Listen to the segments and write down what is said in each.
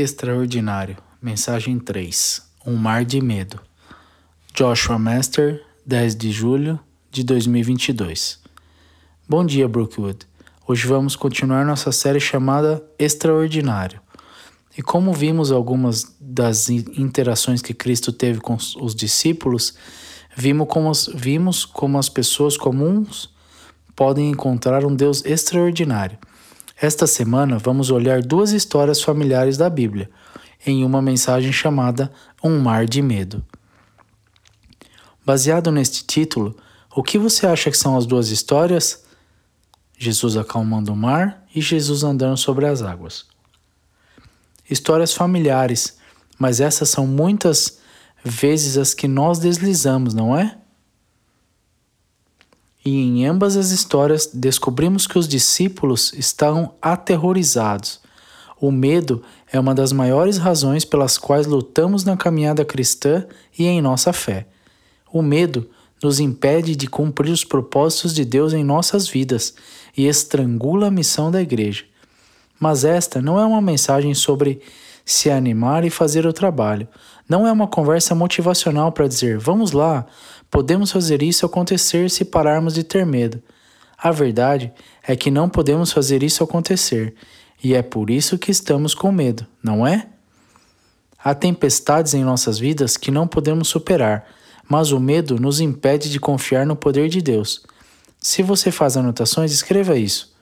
Extraordinário. Mensagem 3. Um mar de medo. Joshua Master, 10 de julho de 2022. Bom dia, Brookwood. Hoje vamos continuar nossa série chamada Extraordinário. E como vimos algumas das interações que Cristo teve com os discípulos, vimos como as, vimos como as pessoas comuns podem encontrar um Deus extraordinário esta semana vamos olhar duas histórias familiares da Bíblia, em uma mensagem chamada Um Mar de Medo. Baseado neste título, o que você acha que são as duas histórias? Jesus acalmando o mar e Jesus andando sobre as águas. Histórias familiares, mas essas são muitas vezes as que nós deslizamos, não é? E em ambas as histórias descobrimos que os discípulos estavam aterrorizados. O medo é uma das maiores razões pelas quais lutamos na caminhada cristã e em nossa fé. O medo nos impede de cumprir os propósitos de Deus em nossas vidas e estrangula a missão da igreja. Mas esta não é uma mensagem sobre se animar e fazer o trabalho. Não é uma conversa motivacional para dizer, vamos lá, podemos fazer isso acontecer se pararmos de ter medo. A verdade é que não podemos fazer isso acontecer, e é por isso que estamos com medo, não é? Há tempestades em nossas vidas que não podemos superar, mas o medo nos impede de confiar no poder de Deus. Se você faz anotações, escreva isso.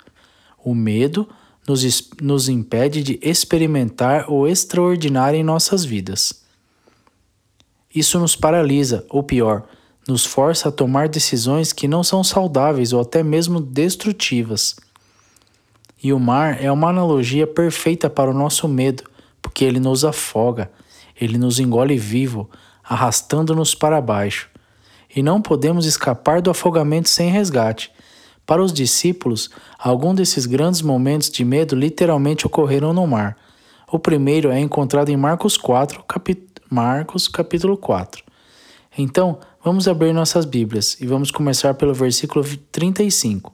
O medo nos, nos impede de experimentar o extraordinário em nossas vidas. Isso nos paralisa, ou pior, nos força a tomar decisões que não são saudáveis ou até mesmo destrutivas. E o mar é uma analogia perfeita para o nosso medo, porque ele nos afoga, ele nos engole vivo, arrastando-nos para baixo. E não podemos escapar do afogamento sem resgate. Para os discípulos, algum desses grandes momentos de medo literalmente ocorreram no mar. O primeiro é encontrado em Marcos 4, capi Marcos capítulo 4. Então, vamos abrir nossas Bíblias e vamos começar pelo versículo 35.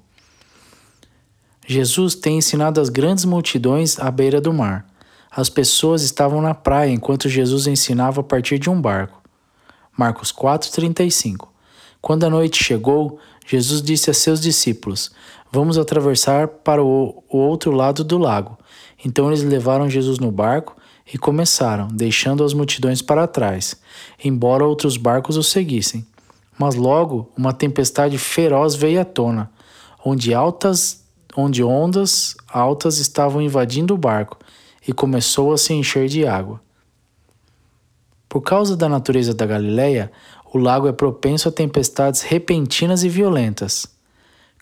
Jesus tem ensinado as grandes multidões à beira do mar. As pessoas estavam na praia enquanto Jesus ensinava a partir de um barco. Marcos 4:35. Quando a noite chegou, Jesus disse a seus discípulos: Vamos atravessar para o, o outro lado do lago. Então eles levaram Jesus no barco e começaram, deixando as multidões para trás, embora outros barcos o seguissem. Mas logo uma tempestade feroz veio à tona, onde altas, onde ondas altas estavam invadindo o barco, e começou a se encher de água. Por causa da natureza da Galileia, o lago é propenso a tempestades repentinas e violentas.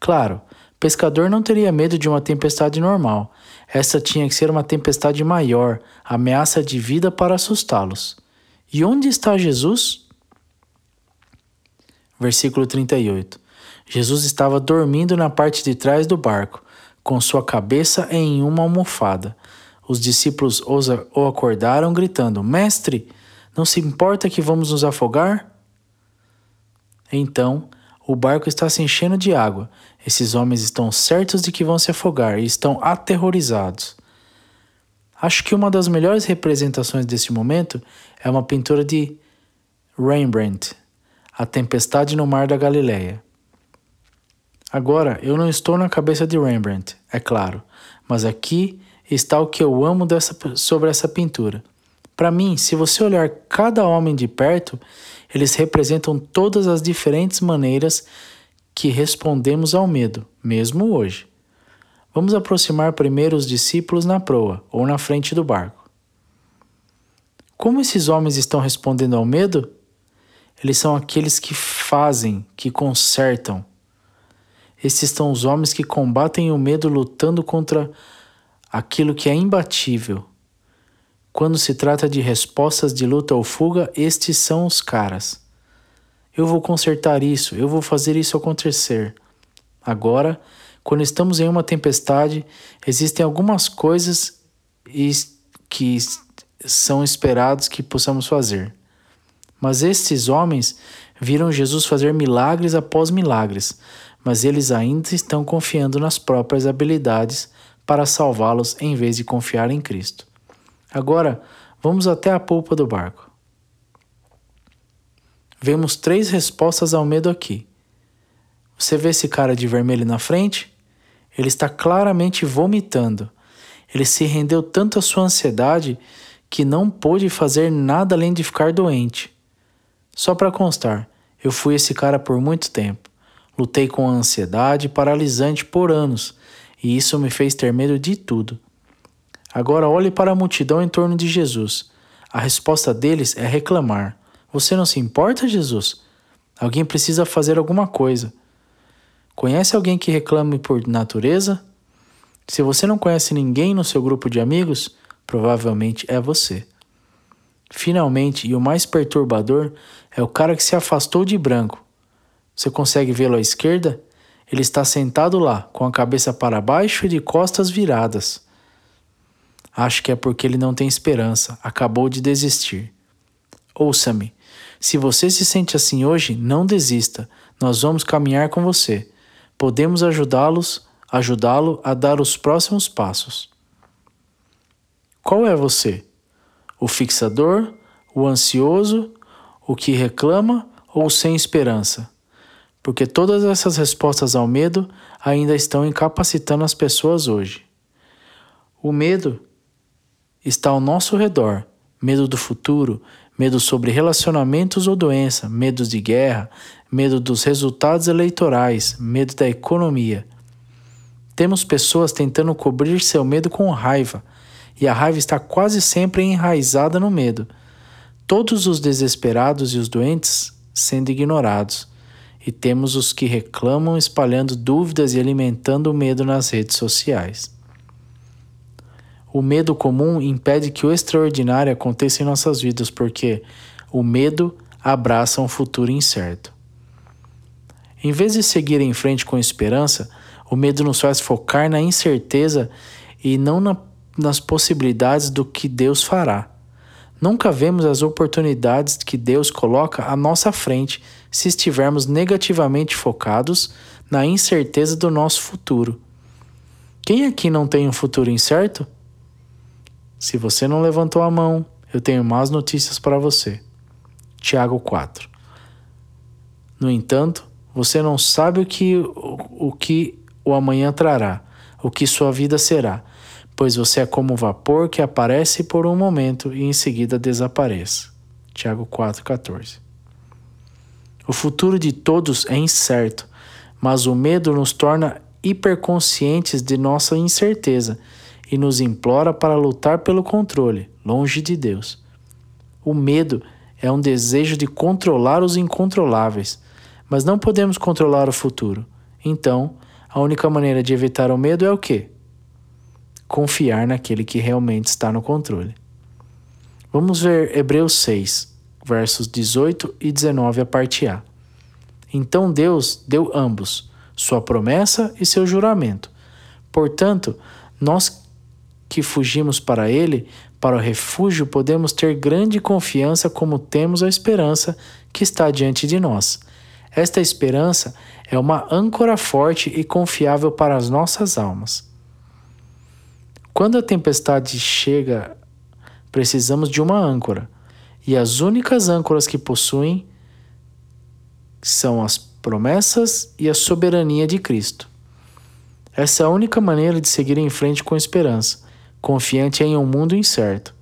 Claro, pescador não teria medo de uma tempestade normal. Essa tinha que ser uma tempestade maior, ameaça de vida para assustá-los. E onde está Jesus? Versículo 38. Jesus estava dormindo na parte de trás do barco, com sua cabeça em uma almofada. Os discípulos o acordaram, gritando: Mestre, não se importa que vamos nos afogar? Então, o barco está se enchendo de água. Esses homens estão certos de que vão se afogar e estão aterrorizados. Acho que uma das melhores representações desse momento é uma pintura de Rembrandt, A Tempestade no Mar da Galileia. Agora, eu não estou na cabeça de Rembrandt, é claro, mas aqui está o que eu amo dessa, sobre essa pintura. Para mim, se você olhar cada homem de perto, eles representam todas as diferentes maneiras que respondemos ao medo, mesmo hoje. Vamos aproximar primeiro os discípulos na proa ou na frente do barco. Como esses homens estão respondendo ao medo? Eles são aqueles que fazem, que consertam. Esses são os homens que combatem o medo lutando contra aquilo que é imbatível, quando se trata de respostas de luta ou fuga, estes são os caras. Eu vou consertar isso, eu vou fazer isso acontecer. Agora, quando estamos em uma tempestade, existem algumas coisas que são esperados que possamos fazer. Mas estes homens viram Jesus fazer milagres após milagres, mas eles ainda estão confiando nas próprias habilidades para salvá-los em vez de confiar em Cristo. Agora, vamos até a polpa do barco. Vemos três respostas ao medo aqui. Você vê esse cara de vermelho na frente? Ele está claramente vomitando. Ele se rendeu tanto à sua ansiedade que não pôde fazer nada além de ficar doente. Só para constar, eu fui esse cara por muito tempo. Lutei com a ansiedade paralisante por anos, e isso me fez ter medo de tudo. Agora olhe para a multidão em torno de Jesus. A resposta deles é reclamar. Você não se importa, Jesus? Alguém precisa fazer alguma coisa. Conhece alguém que reclame por natureza? Se você não conhece ninguém no seu grupo de amigos, provavelmente é você. Finalmente, e o mais perturbador, é o cara que se afastou de branco. Você consegue vê-lo à esquerda? Ele está sentado lá, com a cabeça para baixo e de costas viradas. Acho que é porque ele não tem esperança, acabou de desistir. Ouça-me. Se você se sente assim hoje, não desista. Nós vamos caminhar com você. Podemos ajudá-los, ajudá-lo a dar os próximos passos. Qual é você? O fixador, o ansioso, o que reclama ou sem esperança? Porque todas essas respostas ao medo ainda estão incapacitando as pessoas hoje. O medo está ao nosso redor medo do futuro, medo sobre relacionamentos ou doença, medos de guerra, medo dos resultados eleitorais, medo da economia. Temos pessoas tentando cobrir seu medo com raiva, e a raiva está quase sempre enraizada no medo. Todos os desesperados e os doentes sendo ignorados, e temos os que reclamam espalhando dúvidas e alimentando o medo nas redes sociais. O medo comum impede que o extraordinário aconteça em nossas vidas, porque o medo abraça um futuro incerto. Em vez de seguir em frente com esperança, o medo nos faz focar na incerteza e não na nas possibilidades do que Deus fará. Nunca vemos as oportunidades que Deus coloca à nossa frente se estivermos negativamente focados na incerteza do nosso futuro. Quem aqui não tem um futuro incerto? Se você não levantou a mão, eu tenho más notícias para você. Tiago 4. No entanto, você não sabe o que o, o que o amanhã trará, o que sua vida será pois você é como vapor que aparece por um momento e em seguida desaparece. Tiago 4,14. O futuro de todos é incerto, mas o medo nos torna hiperconscientes de nossa incerteza e nos implora para lutar pelo controle, longe de Deus. O medo é um desejo de controlar os incontroláveis, mas não podemos controlar o futuro. Então, a única maneira de evitar o medo é o quê? confiar naquele que realmente está no controle. Vamos ver Hebreus 6, versos 18 e 19, a parte A. Então Deus deu ambos, sua promessa e seu juramento. Portanto, nós que fugimos para ele, para o refúgio, podemos ter grande confiança como temos a esperança que está diante de nós. Esta esperança é uma âncora forte e confiável para as nossas almas. Quando a tempestade chega, precisamos de uma âncora. E as únicas âncoras que possuem são as promessas e a soberania de Cristo. Essa é a única maneira de seguir em frente com esperança, confiante em um mundo incerto.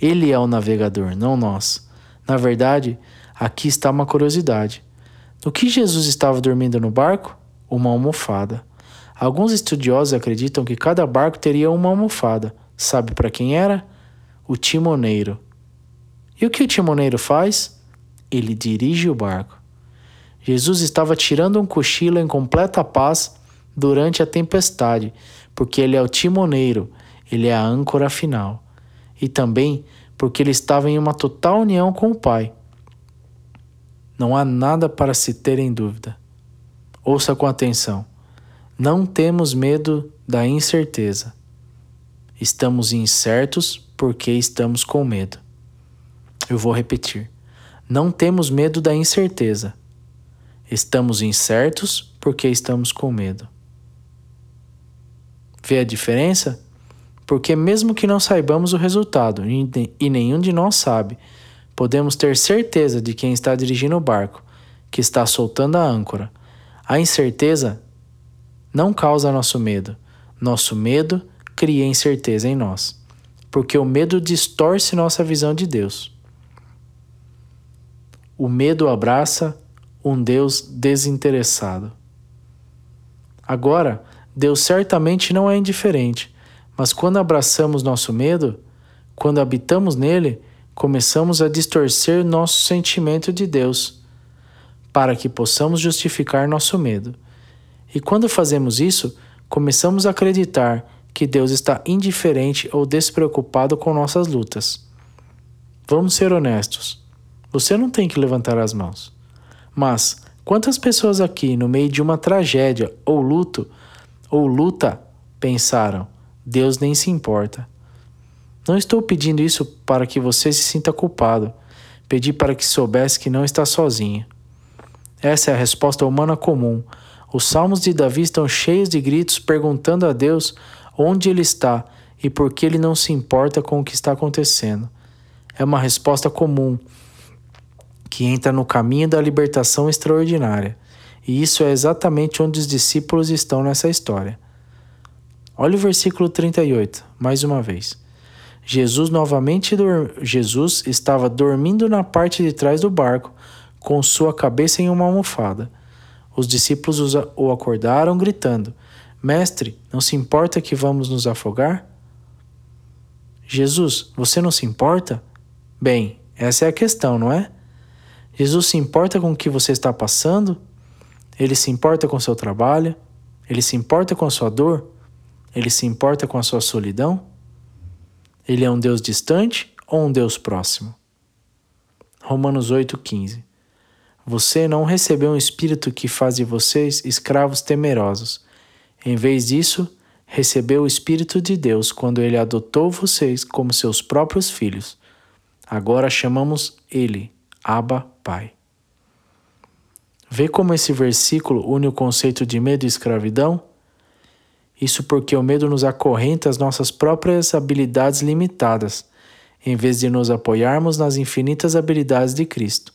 Ele é o navegador, não nós. Na verdade, aqui está uma curiosidade. No que Jesus estava dormindo no barco? Uma almofada. Alguns estudiosos acreditam que cada barco teria uma almofada. Sabe para quem era? O timoneiro. E o que o timoneiro faz? Ele dirige o barco. Jesus estava tirando um cochilo em completa paz durante a tempestade, porque ele é o timoneiro, ele é a âncora final. E também porque ele estava em uma total união com o Pai. Não há nada para se ter em dúvida. Ouça com atenção. Não temos medo da incerteza. Estamos incertos porque estamos com medo. Eu vou repetir. Não temos medo da incerteza. Estamos incertos porque estamos com medo. Vê a diferença? Porque, mesmo que não saibamos o resultado, e nenhum de nós sabe, podemos ter certeza de quem está dirigindo o barco, que está soltando a âncora. A incerteza não causa nosso medo. Nosso medo cria incerteza em nós, porque o medo distorce nossa visão de Deus. O medo abraça um Deus desinteressado. Agora, Deus certamente não é indiferente, mas quando abraçamos nosso medo, quando habitamos nele, começamos a distorcer nosso sentimento de Deus, para que possamos justificar nosso medo. E quando fazemos isso, começamos a acreditar que Deus está indiferente ou despreocupado com nossas lutas. Vamos ser honestos. Você não tem que levantar as mãos. Mas quantas pessoas aqui, no meio de uma tragédia ou luto ou luta, pensaram: Deus nem se importa? Não estou pedindo isso para que você se sinta culpado. Pedi para que soubesse que não está sozinho. Essa é a resposta humana comum. Os salmos de Davi estão cheios de gritos perguntando a Deus onde ele está e por que ele não se importa com o que está acontecendo. É uma resposta comum que entra no caminho da libertação extraordinária. E isso é exatamente onde os discípulos estão nessa história. Olha o versículo 38, mais uma vez. Jesus novamente Jesus estava dormindo na parte de trás do barco, com sua cabeça em uma almofada. Os discípulos o acordaram, gritando: Mestre, não se importa que vamos nos afogar? Jesus, você não se importa? Bem, essa é a questão, não é? Jesus se importa com o que você está passando? Ele se importa com seu trabalho? Ele se importa com a sua dor? Ele se importa com a sua solidão? Ele é um Deus distante ou um Deus próximo? Romanos 8,15 Você não recebeu um espírito que faz de vocês escravos temerosos. Em vez disso, recebeu o Espírito de Deus quando ele adotou vocês como seus próprios filhos. Agora chamamos ele Abba Pai. Vê como esse versículo une o conceito de medo e escravidão? Isso porque o medo nos acorrenta às nossas próprias habilidades limitadas, em vez de nos apoiarmos nas infinitas habilidades de Cristo.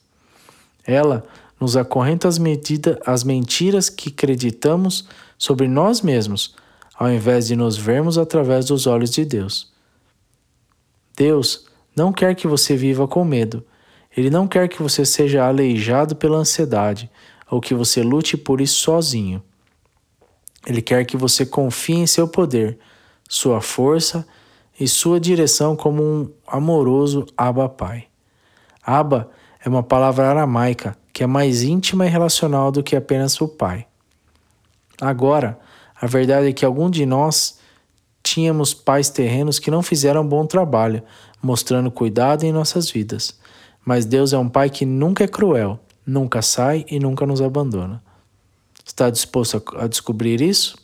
Ela nos acorrenta às, medida, às mentiras que acreditamos sobre nós mesmos, ao invés de nos vermos através dos olhos de Deus. Deus não quer que você viva com medo. Ele não quer que você seja aleijado pela ansiedade ou que você lute por isso sozinho. Ele quer que você confie em seu poder, sua força e sua direção como um amoroso Abba Pai. Abba é uma palavra aramaica que é mais íntima e relacional do que apenas o Pai. Agora, a verdade é que algum de nós tínhamos pais terrenos que não fizeram bom trabalho, mostrando cuidado em nossas vidas. Mas Deus é um Pai que nunca é cruel, nunca sai e nunca nos abandona. Está disposto a descobrir isso?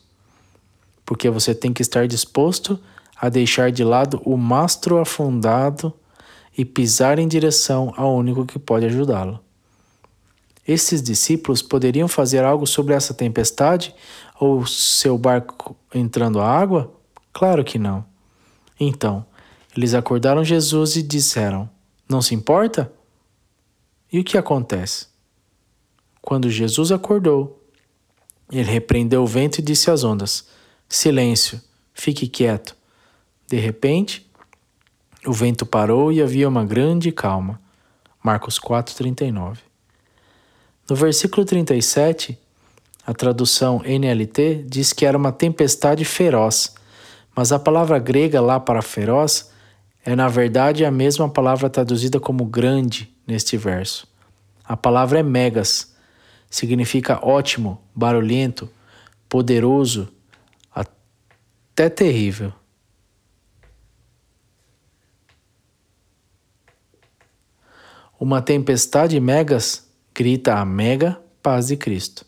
Porque você tem que estar disposto a deixar de lado o mastro afundado e pisar em direção ao único que pode ajudá-lo. Esses discípulos poderiam fazer algo sobre essa tempestade ou seu barco entrando à água? Claro que não. Então, eles acordaram Jesus e disseram: Não se importa? E o que acontece? Quando Jesus acordou, ele repreendeu o vento e disse às ondas: Silêncio, fique quieto. De repente, o vento parou e havia uma grande calma. Marcos 4:39. No versículo 37, a tradução NLT diz que era uma tempestade feroz, mas a palavra grega lá para feroz é na verdade a mesma palavra traduzida como grande neste verso. A palavra é megas, significa ótimo, barulhento, poderoso, até terrível. Uma tempestade megas grita a mega paz de Cristo.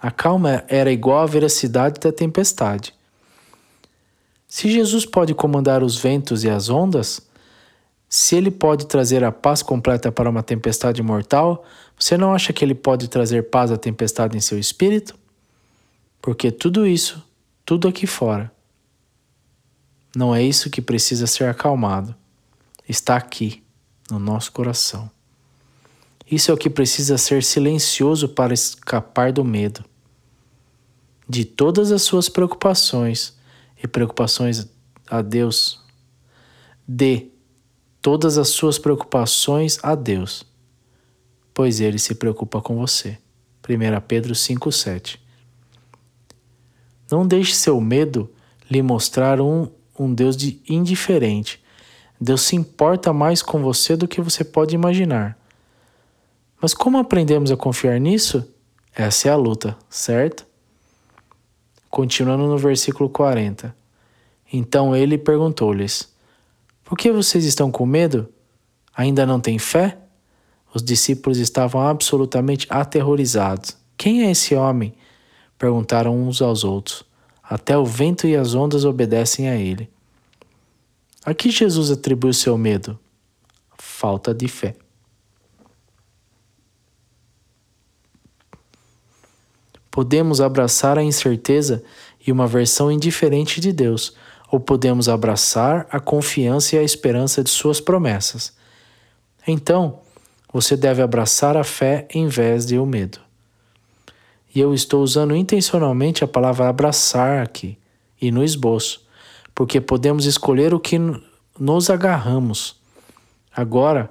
A calma era igual à veracidade da tempestade. Se Jesus pode comandar os ventos e as ondas, se ele pode trazer a paz completa para uma tempestade mortal, você não acha que ele pode trazer paz à tempestade em seu espírito? Porque tudo isso, tudo aqui fora, não é isso que precisa ser acalmado. Está aqui, no nosso coração. Isso é o que precisa ser silencioso para escapar do medo. De todas as suas preocupações e preocupações a Deus, dê todas as suas preocupações a Deus, pois Ele se preocupa com você. 1 Pedro 5,7 Não deixe seu medo lhe mostrar um, um Deus de indiferente. Deus se importa mais com você do que você pode imaginar. Mas como aprendemos a confiar nisso? Essa é a luta, certo? Continuando no versículo 40. Então ele perguntou-lhes: Por que vocês estão com medo? Ainda não têm fé? Os discípulos estavam absolutamente aterrorizados. Quem é esse homem? Perguntaram uns aos outros. Até o vento e as ondas obedecem a ele. A que Jesus atribui o seu medo? Falta de fé. Podemos abraçar a incerteza e uma versão indiferente de Deus, ou podemos abraçar a confiança e a esperança de Suas promessas. Então, você deve abraçar a fé em vez de o medo. E eu estou usando intencionalmente a palavra abraçar aqui e no esboço, porque podemos escolher o que nos agarramos. Agora,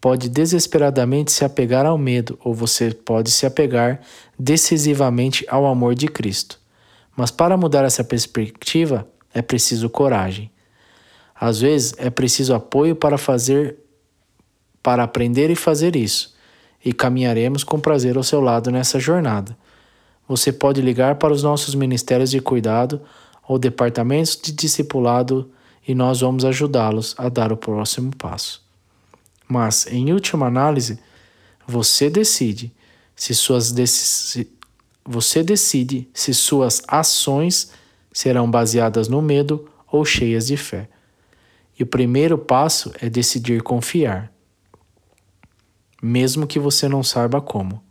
pode desesperadamente se apegar ao medo, ou você pode se apegar decisivamente ao amor de Cristo. Mas para mudar essa perspectiva, é preciso coragem. Às vezes é preciso apoio para fazer para aprender e fazer isso, e caminharemos com prazer ao seu lado nessa jornada. Você pode ligar para os nossos ministérios de cuidado ou departamentos de discipulado e nós vamos ajudá-los a dar o próximo passo. Mas, em última análise, você decide se suas você decide se suas ações serão baseadas no medo ou cheias de fé. E o primeiro passo é decidir confiar. Mesmo que você não saiba como,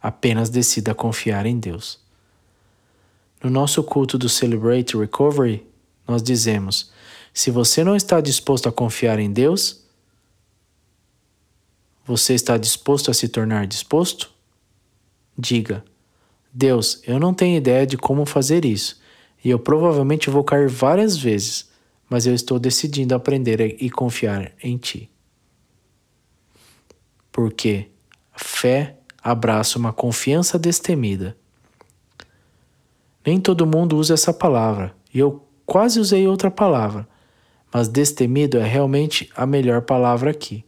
apenas decida confiar em Deus. No nosso culto do Celebrate Recovery, nós dizemos: se você não está disposto a confiar em Deus, você está disposto a se tornar disposto? Diga: Deus, eu não tenho ideia de como fazer isso e eu provavelmente vou cair várias vezes, mas eu estou decidindo aprender e confiar em Ti. Porque fé abraça uma confiança destemida. Nem todo mundo usa essa palavra, e eu quase usei outra palavra, mas destemido é realmente a melhor palavra aqui.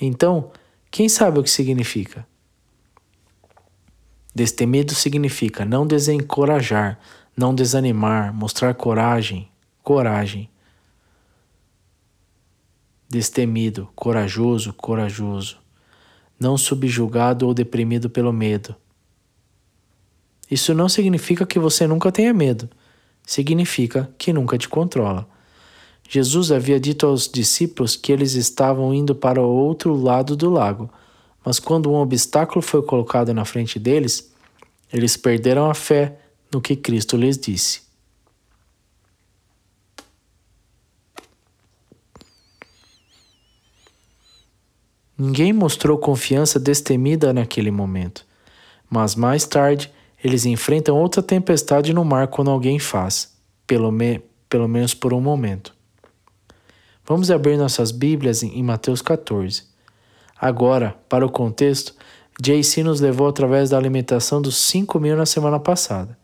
Então, quem sabe o que significa? Destemido significa não desencorajar, não desanimar, mostrar coragem, coragem. Destemido, corajoso, corajoso. Não subjugado ou deprimido pelo medo. Isso não significa que você nunca tenha medo. Significa que nunca te controla. Jesus havia dito aos discípulos que eles estavam indo para o outro lado do lago, mas quando um obstáculo foi colocado na frente deles, eles perderam a fé no que Cristo lhes disse. Ninguém mostrou confiança destemida naquele momento, mas mais tarde eles enfrentam outra tempestade no mar quando alguém faz, pelo, me, pelo menos por um momento. Vamos abrir nossas Bíblias em Mateus 14. Agora, para o contexto, JC nos levou através da alimentação dos 5 mil na semana passada.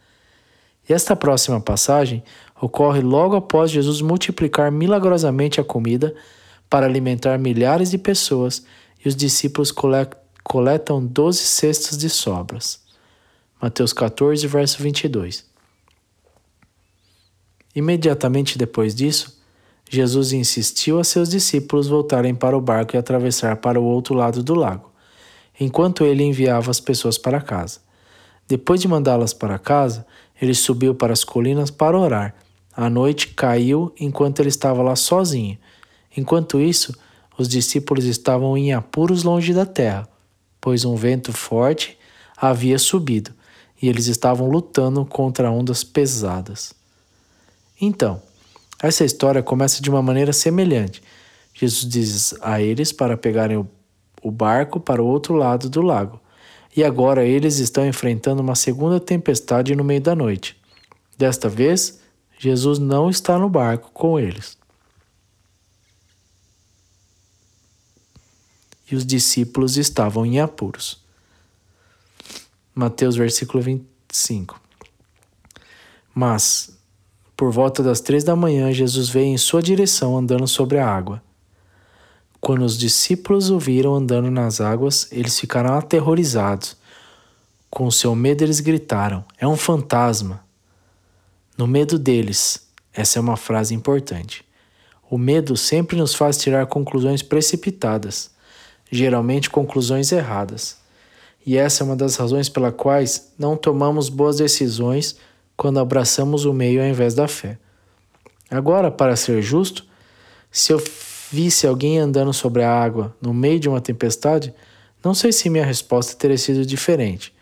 Esta próxima passagem ocorre logo após Jesus multiplicar milagrosamente a comida para alimentar milhares de pessoas e os discípulos coletam 12 cestos de sobras. Mateus 14, verso 22. Imediatamente depois disso, Jesus insistiu a seus discípulos voltarem para o barco e atravessar para o outro lado do lago, enquanto ele enviava as pessoas para casa. Depois de mandá-las para casa, ele subiu para as colinas para orar. A noite caiu enquanto ele estava lá sozinho. Enquanto isso, os discípulos estavam em apuros longe da terra, pois um vento forte havia subido e eles estavam lutando contra ondas pesadas. Então, Essa história começa de uma maneira semelhante. Jesus diz a eles para pegarem o, barco para o outro lado do lago. E agora eles estão enfrentando uma segunda tempestade no meio da noite. Desta vez, Jesus não está no barco com eles. E os discípulos estavam em apuros. Mateus versículo 25. Mas, por volta das três da manhã, Jesus veio em sua direção andando sobre a água. Quando os discípulos o viram andando nas águas, eles ficaram aterrorizados. Com seu medo, eles gritaram: É um fantasma! No medo deles, essa é uma frase importante. O medo sempre nos faz tirar conclusões precipitadas, geralmente conclusões erradas. E essa é uma das razões pela quais não tomamos boas decisões quando abraçamos o meio ao invés da fé. Agora, para ser justo, se eu visse alguém andando sobre a água no meio de uma tempestade, não sei se minha resposta teria sido diferente.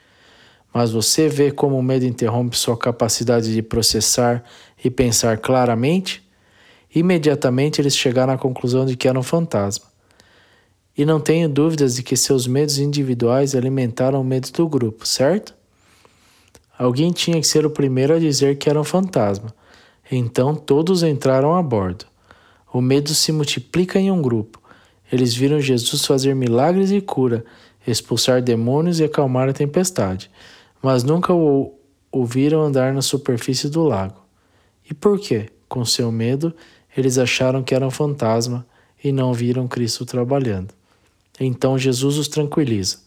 Mas você vê como o medo interrompe sua capacidade de processar e pensar claramente? Imediatamente eles chegaram à conclusão de que era um fantasma. E não tenho dúvidas de que seus medos individuais alimentaram o medo do grupo, certo? Alguém tinha que ser o primeiro a dizer que era um fantasma. Então todos entraram a bordo. O medo se multiplica em um grupo. Eles viram Jesus fazer milagres e cura, expulsar demônios e acalmar a tempestade mas nunca o ouviram andar na superfície do lago. E por quê? Com seu medo, eles acharam que era um fantasma e não viram Cristo trabalhando. Então Jesus os tranquiliza.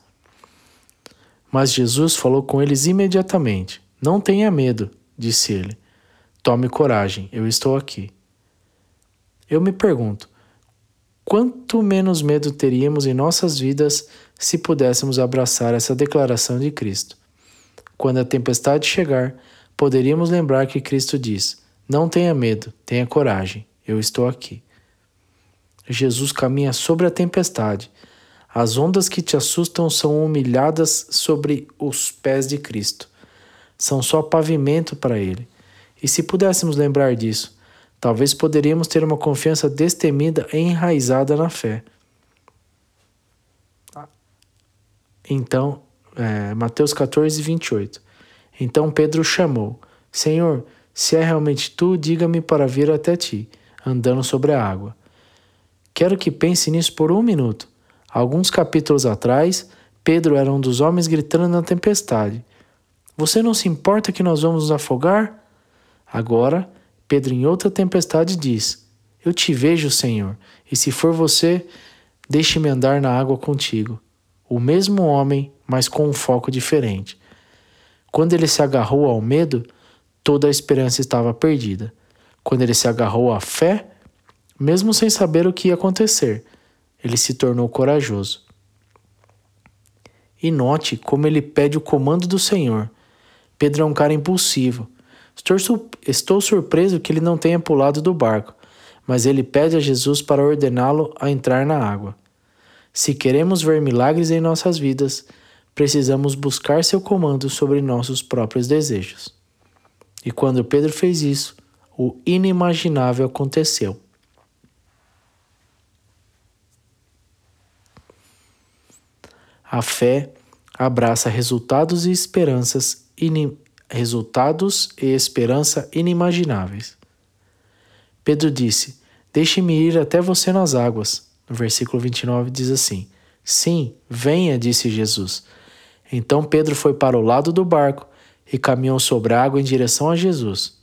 Mas Jesus falou com eles imediatamente. Não tenha medo, disse ele. Tome coragem, eu estou aqui. Eu me pergunto, quanto menos medo teríamos em nossas vidas se pudéssemos abraçar essa declaração de Cristo? Quando a tempestade chegar, poderíamos lembrar que Cristo diz: Não tenha medo, tenha coragem, eu estou aqui. Jesus caminha sobre a tempestade. As ondas que te assustam são humilhadas sobre os pés de Cristo. São só pavimento para Ele. E se pudéssemos lembrar disso, talvez poderíamos ter uma confiança destemida e enraizada na fé. Então, é, Mateus 14, 28. Então Pedro chamou: Senhor, se é realmente tu, diga-me para vir até ti, andando sobre a água. Quero que pense nisso por um minuto. Alguns capítulos atrás, Pedro era um dos homens gritando na tempestade: Você não se importa que nós vamos nos afogar? Agora, Pedro, em outra tempestade, diz: Eu te vejo, Senhor, e se for você, deixe-me andar na água contigo. O mesmo homem mas com um foco diferente. Quando ele se agarrou ao medo, toda a esperança estava perdida. Quando ele se agarrou à fé, mesmo sem saber o que ia acontecer, ele se tornou corajoso. E note como ele pede o comando do Senhor. Pedro é um cara impulsivo. Estou surpreso que ele não tenha pulado do barco, mas ele pede a Jesus para ordená-lo a entrar na água. Se queremos ver milagres em nossas vidas, precisamos buscar seu comando sobre nossos próprios desejos. E quando Pedro fez isso, o inimaginável aconteceu. A fé abraça resultados e esperanças resultados e esperança inimagináveis. Pedro disse: Deixe-me ir até você nas águas. No versículo 29 diz assim: Sim, venha, disse Jesus. Então Pedro foi para o lado do barco e caminhou sobre a água em direção a Jesus.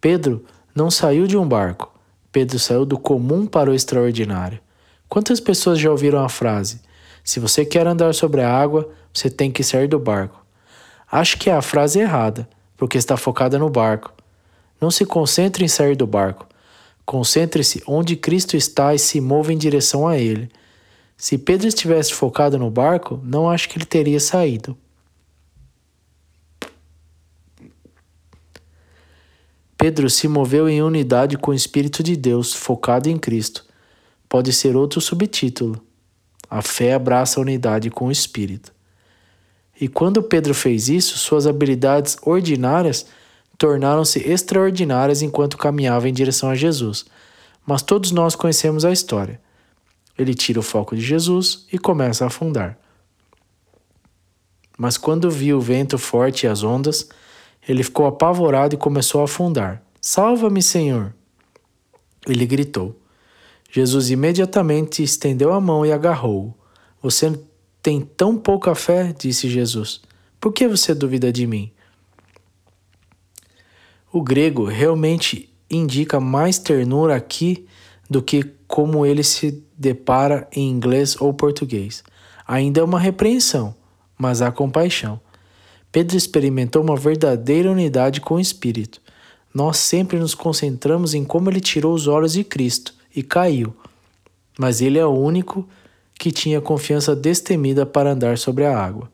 Pedro não saiu de um barco, Pedro saiu do comum para o extraordinário. Quantas pessoas já ouviram a frase: se você quer andar sobre a água, você tem que sair do barco? Acho que é a frase errada, porque está focada no barco. Não se concentre em sair do barco. Concentre-se onde Cristo está e se mova em direção a Ele. Se Pedro estivesse focado no barco, não acho que ele teria saído. Pedro se moveu em unidade com o Espírito de Deus, focado em Cristo. Pode ser outro subtítulo. A fé abraça a unidade com o Espírito. E quando Pedro fez isso, suas habilidades ordinárias tornaram-se extraordinárias enquanto caminhava em direção a Jesus. Mas todos nós conhecemos a história. Ele tira o foco de Jesus e começa a afundar. Mas quando viu o vento forte e as ondas, ele ficou apavorado e começou a afundar. Salva-me, Senhor! Ele gritou. Jesus imediatamente estendeu a mão e agarrou-o. Você tem tão pouca fé, disse Jesus. Por que você duvida de mim? O grego realmente indica mais ternura aqui do que como ele se depara em inglês ou português. Ainda é uma repreensão, mas há compaixão. Pedro experimentou uma verdadeira unidade com o Espírito. Nós sempre nos concentramos em como ele tirou os olhos de Cristo e caiu, mas ele é o único que tinha confiança destemida para andar sobre a água.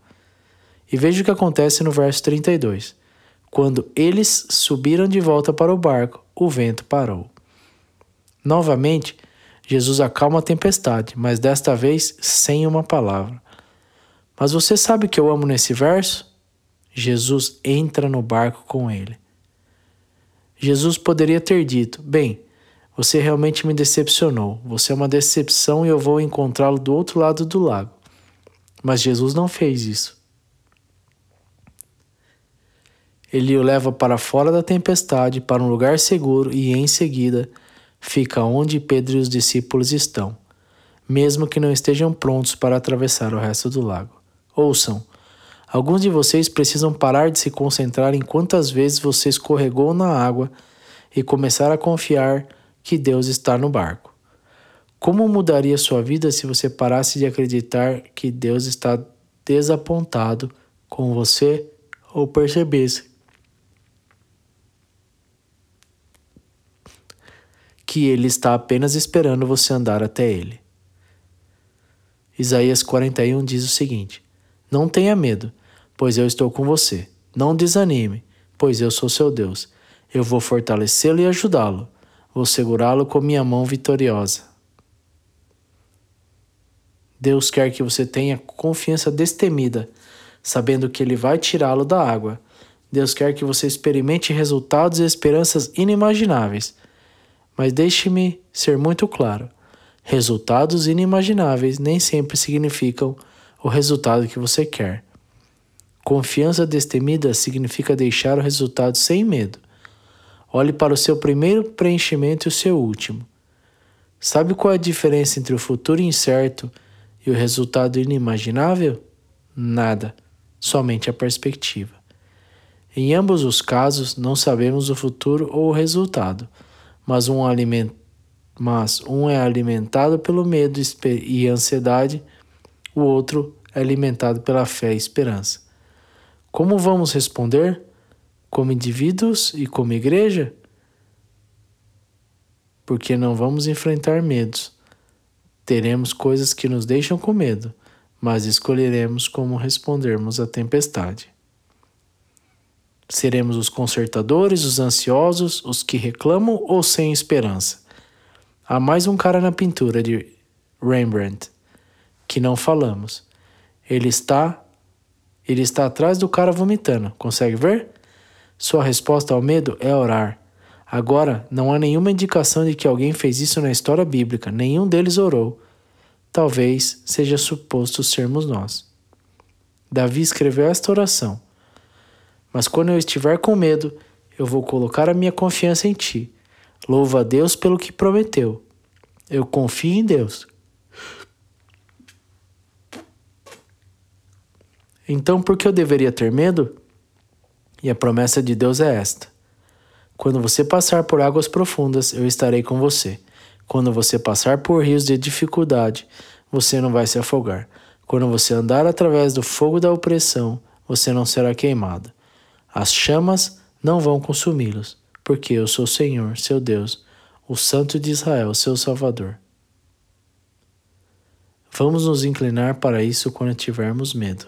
E veja o que acontece no verso 32. Quando eles subiram de volta para o barco, o vento parou. Novamente, Jesus acalma a tempestade, mas desta vez sem uma palavra. Mas você sabe o que eu amo nesse verso? Jesus entra no barco com ele. Jesus poderia ter dito: Bem, você realmente me decepcionou. Você é uma decepção e eu vou encontrá-lo do outro lado do lago. Mas Jesus não fez isso. Ele o leva para fora da tempestade, para um lugar seguro, e em seguida fica onde Pedro e os discípulos estão, mesmo que não estejam prontos para atravessar o resto do lago. Ouçam, alguns de vocês precisam parar de se concentrar em quantas vezes você escorregou na água e começar a confiar que Deus está no barco. Como mudaria sua vida se você parasse de acreditar que Deus está desapontado com você ou percebesse que ele está apenas esperando você andar até ele. Isaías 41 diz o seguinte: Não tenha medo, pois eu estou com você. Não desanime, pois eu sou seu Deus. Eu vou fortalecê-lo e ajudá-lo. Vou segurá-lo com minha mão vitoriosa. Deus quer que você tenha confiança destemida, sabendo que Ele vai tirá-lo da água. Deus quer que você experimente resultados e esperanças inimagináveis mas deixe-me ser muito claro: resultados inimagináveis nem sempre significam o resultado que você quer. Confiança destemida significa deixar o resultado sem medo. Olhe para o seu primeiro preenchimento e o seu último. Sabe qual é a diferença entre o futuro incerto e o resultado inimaginável? Nada, somente a perspectiva. Em ambos os casos, não sabemos o futuro ou o resultado mas um, aliment... mas um é alimentado pelo medo e ansiedade, o outro é alimentado pela fé e esperança. Como vamos responder? Como indivíduos e como igreja? Porque não vamos enfrentar medos. Teremos coisas que nos deixam com medo, mas escolheremos como respondermos à tempestade. Seremos os consertadores, os ansiosos, os que reclamam ou sem esperança? Há mais um cara na pintura de Rembrandt que não falamos. Ele está ele está atrás do cara vomitando. Consegue ver? Sua resposta ao medo é orar. Agora, não há nenhuma indicação de que alguém fez isso na história bíblica. Nenhum deles orou. Talvez seja suposto sermos nós. Davi escreveu esta oração. Mas quando eu estiver com medo, eu vou colocar a minha confiança em ti. Louva a Deus pelo que prometeu. Eu confio em Deus. Então, por que eu deveria ter medo? E a promessa de Deus é esta: Quando você passar por águas profundas, eu estarei com você. Quando você passar por rios de dificuldade, você não vai se afogar. Quando você andar através do fogo da opressão, você não será queimado. As chamas não vão consumi-los, porque eu sou o Senhor, seu Deus, o Santo de Israel, seu Salvador. Vamos nos inclinar para isso quando tivermos medo.